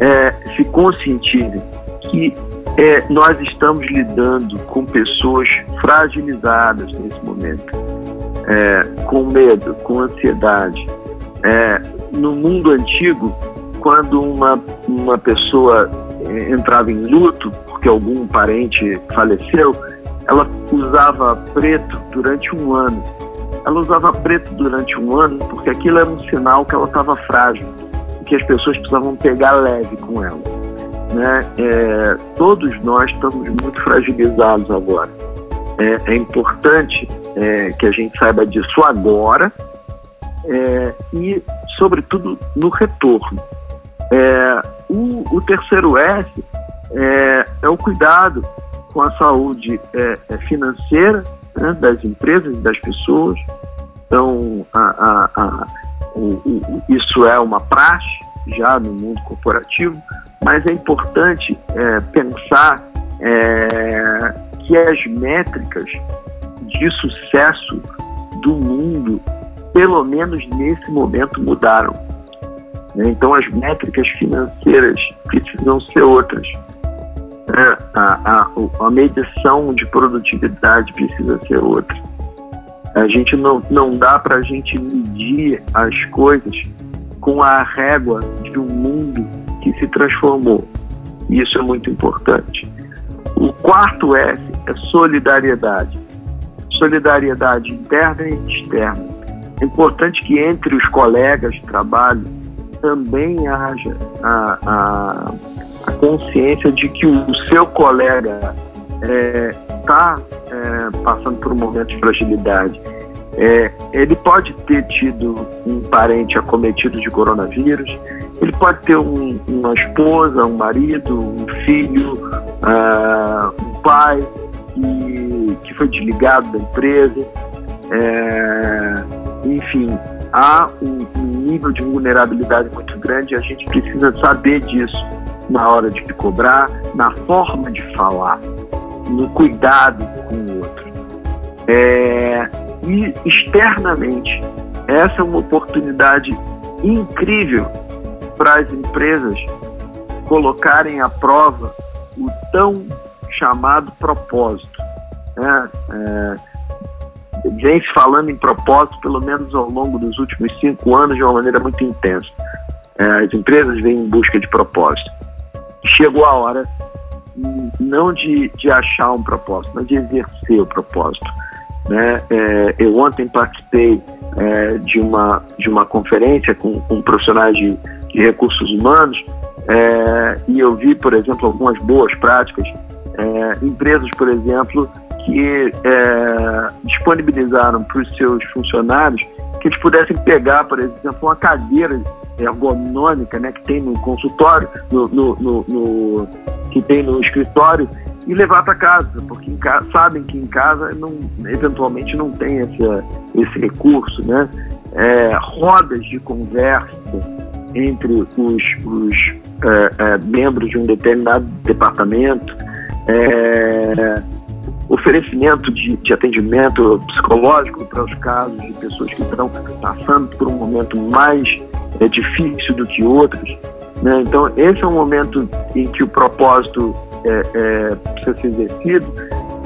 é, se conscientizem que é, nós estamos lidando com pessoas fragilizadas nesse momento, é, com medo, com ansiedade. É, no mundo antigo, quando uma, uma pessoa é, entrava em luto porque algum parente faleceu, ela usava preto durante um ano. Ela usava preto durante um ano porque aquilo era um sinal que ela estava frágil que as pessoas precisavam pegar leve com ela né, é, todos nós estamos muito fragilizados agora. É, é importante é, que a gente saiba disso agora é, e, sobretudo, no retorno. É, o, o, terceiro S é, é, o cuidado com a saúde financeira né, das empresas e das pessoas. Então, a, a, a, o, o, isso é uma praxe já no mundo corporativo, mas é importante é, pensar é, que as métricas de sucesso do mundo, pelo menos nesse momento, mudaram. Né? Então, as métricas financeiras precisam ser outras. Né? A, a, a medição de produtividade precisa ser outra. A gente não, não dá para a gente medir as coisas com a régua de um mundo que se transformou. Isso é muito importante. O quarto S é solidariedade. Solidariedade interna e externa. É importante que entre os colegas de trabalho também haja a, a, a consciência de que o seu colega está é, é, passando por um momento de fragilidade. É, ele pode ter tido um parente acometido de coronavírus, ele pode ter um, uma esposa, um marido, um filho, uh, um pai que, que foi desligado da empresa. É, enfim, há um, um, nível de vulnerabilidade muito grande e a gente precisa saber disso na hora de cobrar, na forma de falar, no cuidado com o outro. É, e externamente, essa é uma oportunidade incrível para as empresas colocarem à prova o tão chamado propósito. Né? É, vem se falando em propósito, pelo menos ao longo dos últimos cinco anos, de uma maneira muito intensa. É, as empresas vêm em busca de propósito. Chegou a hora não de, de achar um propósito, mas de exercer o propósito. Né? É, eu ontem participei é, de, uma, de uma conferência com, com profissionais de de recursos humanos, é, e eu vi, por exemplo, algumas boas práticas, é, empresas, por exemplo, que é, disponibilizaram para os seus funcionários que eles pudessem pegar, por exemplo, uma cadeira ergonômica né, que tem no consultório, no, no, no, no que tem no escritório, e levar para casa, porque casa, sabem que em casa não, eventualmente não tem esse, recurso, né? É, rodas de conversa entre os, os é, é, membros de um determinado departamento, é, oferecimento de, de, atendimento psicológico para os casos de pessoas que estão passando por um momento mais é, difícil do que outros. Né? Então, esse é um momento em que o propósito é, é, precisa ser exercido,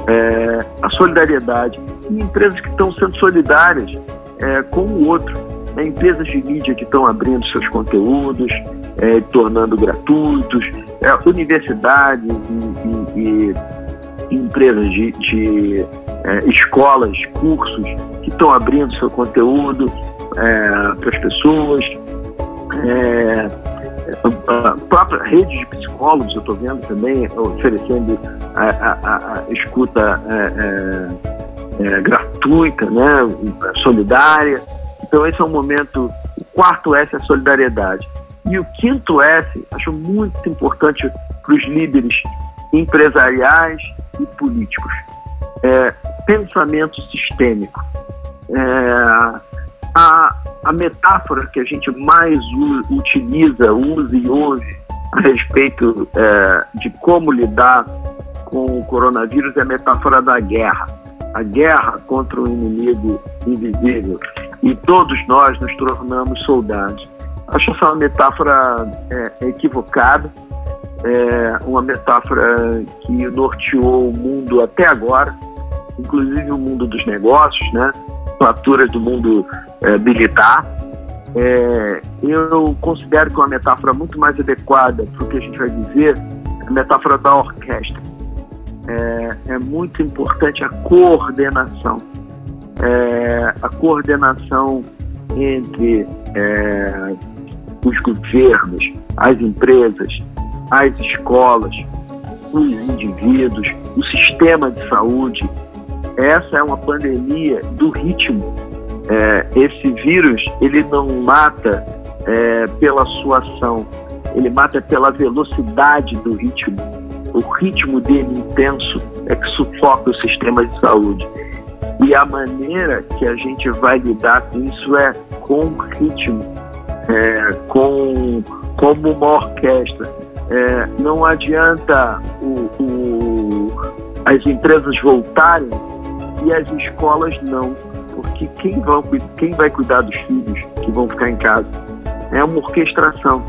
é, a solidariedade, e empresas que estão sendo solidárias é, com o outro, empresas de mídia que estão abrindo seus conteúdos, tornando gratuitos, universidades e, e, e, empresas de, de escolas, cursos que estão abrindo seu conteúdo para as pessoas. É, a própria rede de psicólogos, eu estou vendo também, oferecendo a, a, a escuta é, é, é, gratuita, né, solidária. Então, esse é um momento. O quarto S é a solidariedade. E o quinto S, acho muito importante para os líderes empresariais e políticos: é, pensamento sistêmico. É, a, a metáfora que a gente mais utiliza, usa e ouve a respeito é, de como lidar com o coronavírus é a metáfora da guerra. A guerra contra um inimigo invisível. E todos nós nos tornamos soldados. Acho essa uma metáfora é, equivocada, é uma metáfora que norteou o mundo até agora, inclusive o mundo dos negócios, né? Faturas do mundo é, militar. É, eu considero que uma metáfora muito mais adequada para o que a gente vai dizer é a metáfora da orquestra. É, é muito importante a coordenação. É, a coordenação entre é, os governos, as empresas, as escolas, os indivíduos, o sistema de saúde. Essa é uma pandemia do ritmo é, esse vírus ele não mata é, pela sua ação, ele mata pela velocidade do ritmo. O ritmo dele intenso é que sufoca o sistema de saúde. E a maneira que a gente vai lidar com isso é com ritmo, é, com como uma orquestra. É, não adianta o, o, as empresas voltarem e as escolas não porque quem, quem vai cuidar dos filhos que vão ficar em casa? É uma orquestração.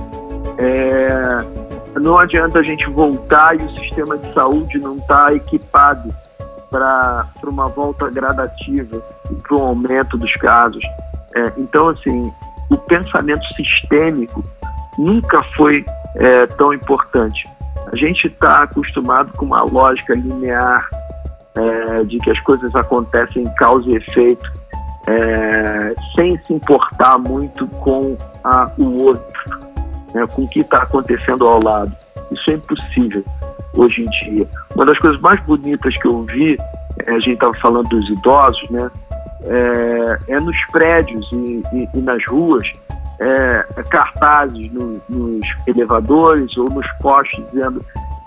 É, não adianta a gente voltar e o sistema de saúde não está equipado para uma volta gradativa e para um aumento dos casos. É, então, assim, o pensamento sistêmico nunca foi é, tão importante. A gente está acostumado com uma lógica linear é, de que as coisas acontecem em causa e efeito é, sem se importar muito com a, o outro, né, com o que está acontecendo ao lado. Isso é impossível hoje em dia. Uma das coisas mais bonitas que eu vi, é, a gente estava falando dos idosos, né, é, é nos prédios e, e, e nas ruas, é, cartazes no, nos elevadores ou nos postes dizendo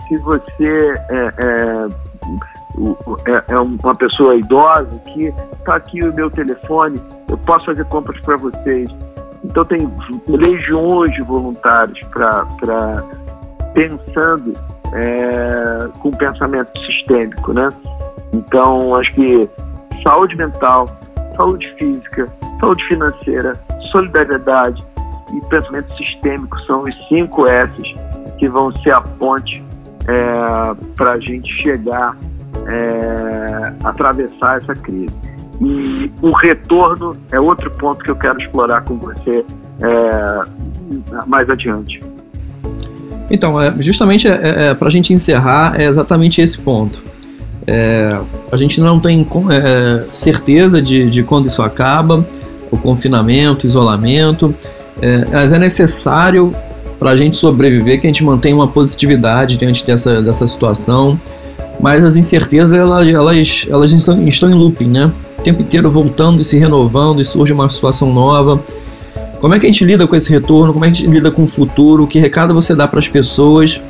se você é, é, uma pessoa idosa que está aqui o meu telefone, eu posso fazer compras para vocês. Então tem legiões de voluntários para pensando é, com pensamento sistêmico, né? Então acho que saúde mental, saúde física, saúde financeira, solidariedade e pensamento sistêmico são os cinco S's que vão ser a ponte é, para a gente chegar é, atravessar essa crise. E o retorno é outro ponto que eu quero explorar com você é, mais adiante. Então, é, justamente é, é, é para a gente encerrar, é exatamente esse ponto. É, a gente não tem é, certeza de, de quando isso acaba, o confinamento, isolamento, mas é necessário para a gente sobreviver que a gente mantenha uma positividade diante dessa, dessa situação mas as incertezas elas, elas, elas estão, estão em looping, né? o tempo inteiro voltando e se renovando e surge uma situação nova. Como é que a gente lida com esse retorno? Como é que a gente lida com o futuro? Que recado você dá para as pessoas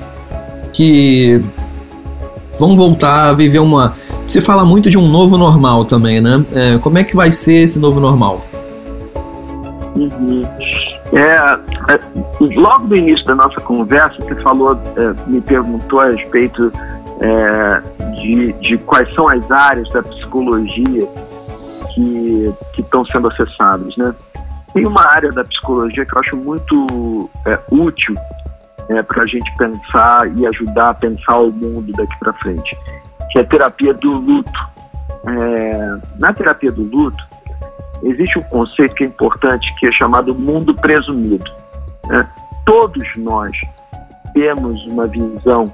que vão voltar a viver uma. Se fala muito de um novo normal também, né? É, como é que vai ser esse novo normal? Uhum. É, é, logo no início da nossa conversa, você falou, é, me perguntou a respeito é, de, de, quais são as áreas da psicologia que estão sendo acessadas, né? Tem uma área da psicologia que eu acho muito é, útil é, para a gente pensar e ajudar a pensar o mundo daqui para frente, que é a terapia do luto. É, na terapia do luto, existe um conceito que é importante, que é chamado mundo presumido. Né? Todos nós temos uma visão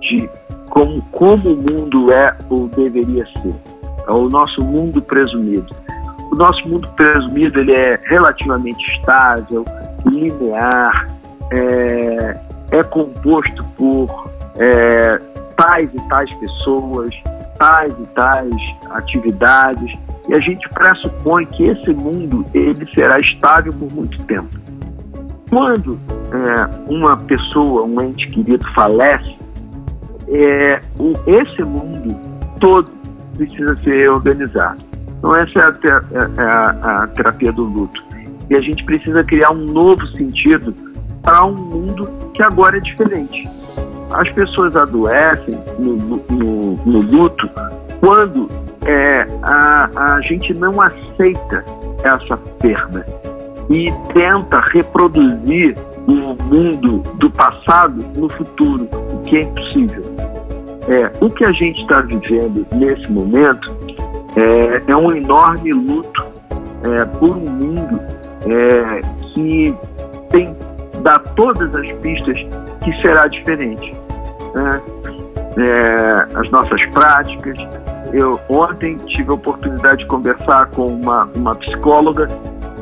de como, como o mundo é ou deveria ser. É o nosso mundo presumido. O nosso mundo presumido ele é relativamente estável, linear, é, é composto por é, tais e tais pessoas, tais e tais atividades, e a gente pressupõe que esse mundo ele será estável por muito tempo. Quando é, uma pessoa, um ente querido falece, é, o, esse mundo todo precisa ser organizado. Então essa é a, é, é a, a terapia do luto. E a gente precisa criar um novo sentido para um mundo que agora é diferente. As pessoas adoecem no, no, no luto quando é, a, a gente não aceita essa perda e tenta reproduzir o mundo do passado no futuro, o que é impossível. É, o que a gente está vivendo nesse momento é, é um enorme luto é, por um mundo é, que tem dá todas as pistas que será diferente. Né? É, as nossas práticas. Eu ontem tive a oportunidade de conversar com uma, uma psicóloga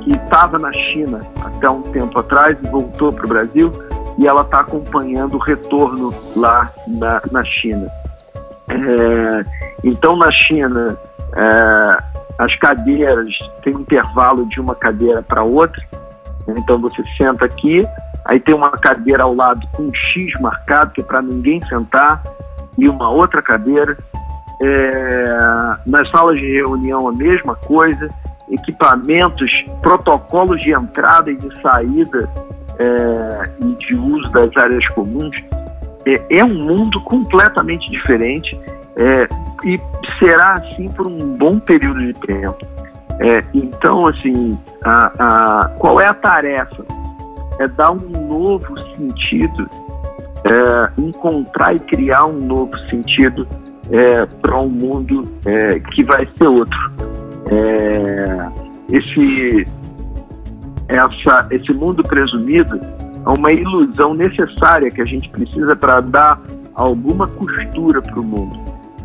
que estava na China até um tempo atrás e voltou para o Brasil e ela está acompanhando o retorno lá na, na China. É, então, na China, é, as cadeiras têm um intervalo de uma cadeira para outra. Então, você senta aqui, aí tem uma cadeira ao lado com um X marcado, que é para ninguém sentar, e uma outra cadeira. É, nas salas de reunião, a mesma coisa, equipamentos, protocolos de entrada e de saída é, e de uso das áreas comuns. É, é um mundo completamente diferente é, e será assim por um bom período de tempo. É, então, assim, a, a, qual é a tarefa? é dar um novo sentido, é, encontrar e criar um novo sentido é, para um mundo que vai ser outro. É, esse, essa, esse mundo presumido é uma ilusão necessária que a gente precisa para dar alguma costura para o mundo.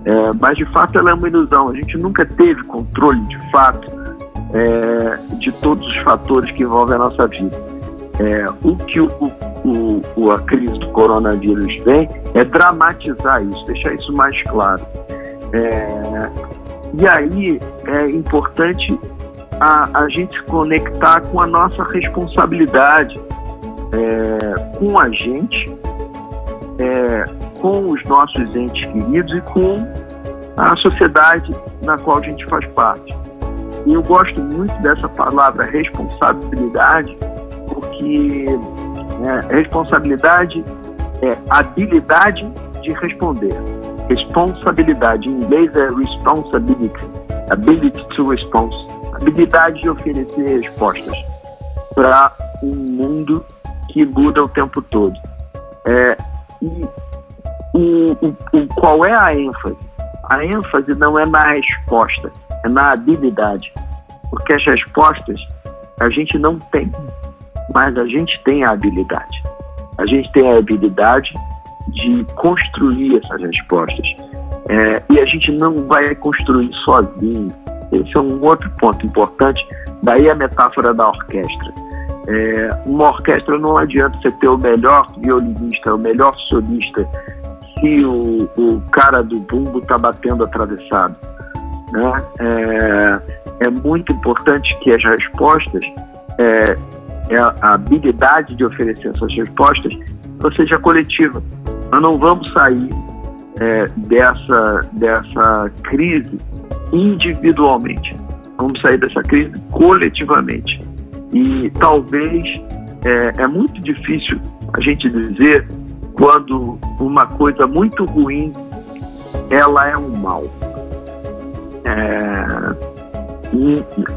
É, mas de fato ela é uma ilusão. A gente nunca teve controle de fato é, de todos os fatores que envolvem a nossa vida. É, o que o, o, o, a crise do coronavírus vem é dramatizar isso, deixar isso mais claro. E aí é importante a, a gente se conectar com a nossa responsabilidade é, com a gente, é, com os nossos entes queridos e com a sociedade na qual a gente faz parte. E eu gosto muito dessa palavra responsabilidade, porque né, responsabilidade é habilidade de responder. Responsabilidade, em inglês é responsibility, ability to respond, habilidade de oferecer respostas para um mundo que muda o tempo todo. É, e o, o, o, qual é a ênfase? A ênfase não é na resposta, é na habilidade, porque as respostas a gente não tem mas a gente tem a habilidade. A gente tem a habilidade de construir essas respostas. É, e a gente não vai construir sozinho. Esse é um outro ponto importante. Daí a metáfora da orquestra. É, uma orquestra não adianta você ter o melhor violinista, o melhor solista, se o, o cara do bumbo está batendo atravessado. Né? É, é muito importante que as respostas, é, é a habilidade de oferecer essas respostas, seja coletiva. Nós não vamos sair é, dessa, dessa crise individualmente. Vamos sair dessa crise coletivamente. E talvez é, é muito difícil a gente dizer quando uma coisa muito ruim ela é um mal. É,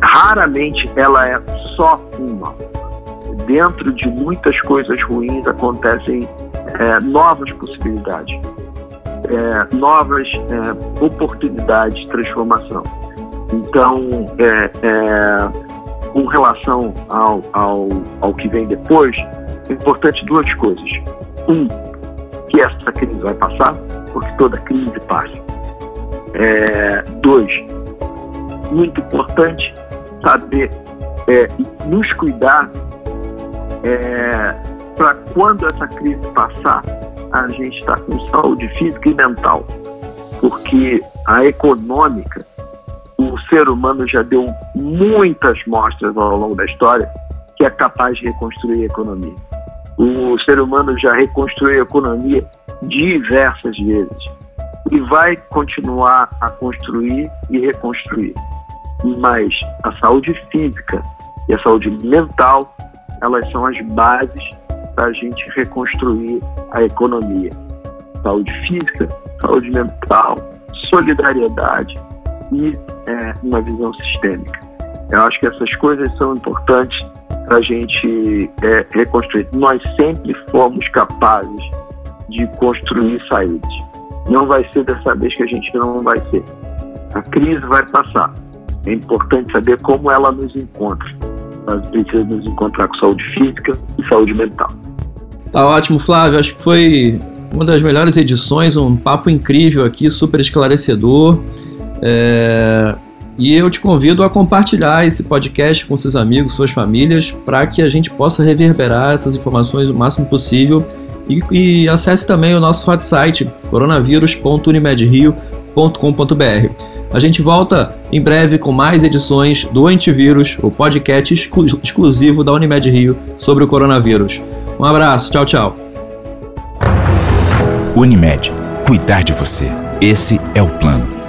raramente ela é só um mal. Dentro de muitas coisas ruins acontecem é, novas possibilidades, é, novas é, oportunidades de transformação. Então, é, é, com relação ao, ao, ao que vem depois, é importante duas coisas. Um, que essa crise vai passar, porque toda crise passa. É, dois, muito importante saber é, nos cuidar é, para quando essa crise passar, a gente está com saúde física e mental. Porque a econômica, o ser humano já deu muitas mostras ao longo da história que é capaz de reconstruir a economia. O ser humano já reconstruiu a economia diversas vezes e vai continuar a construir e reconstruir. Mas a saúde física e a saúde mental, elas são as bases para a gente reconstruir a economia. Saúde física, saúde mental, solidariedade e é, uma visão sistêmica. Eu acho que essas coisas são importantes para a gente é, reconstruir. Nós sempre fomos capazes de construir saídas. Não vai ser dessa vez que a gente não vai ser. A crise vai passar. É importante saber como ela nos encontra. Nós precisamos encontrar com saúde física e saúde mental. Tá ótimo, Flávio. Acho que foi uma das melhores edições, um papo incrível aqui, super esclarecedor. É... E eu te convido a compartilhar esse podcast com seus amigos, suas famílias, para que a gente possa reverberar essas informações o máximo possível. E, e acesse também o nosso site coronavírus.unimedrio.com.br. A gente volta em breve com mais edições do Antivírus, o podcast exclu exclusivo da Unimed Rio sobre o coronavírus. Um abraço, tchau, tchau. Unimed, cuidar de você. Esse é o plano.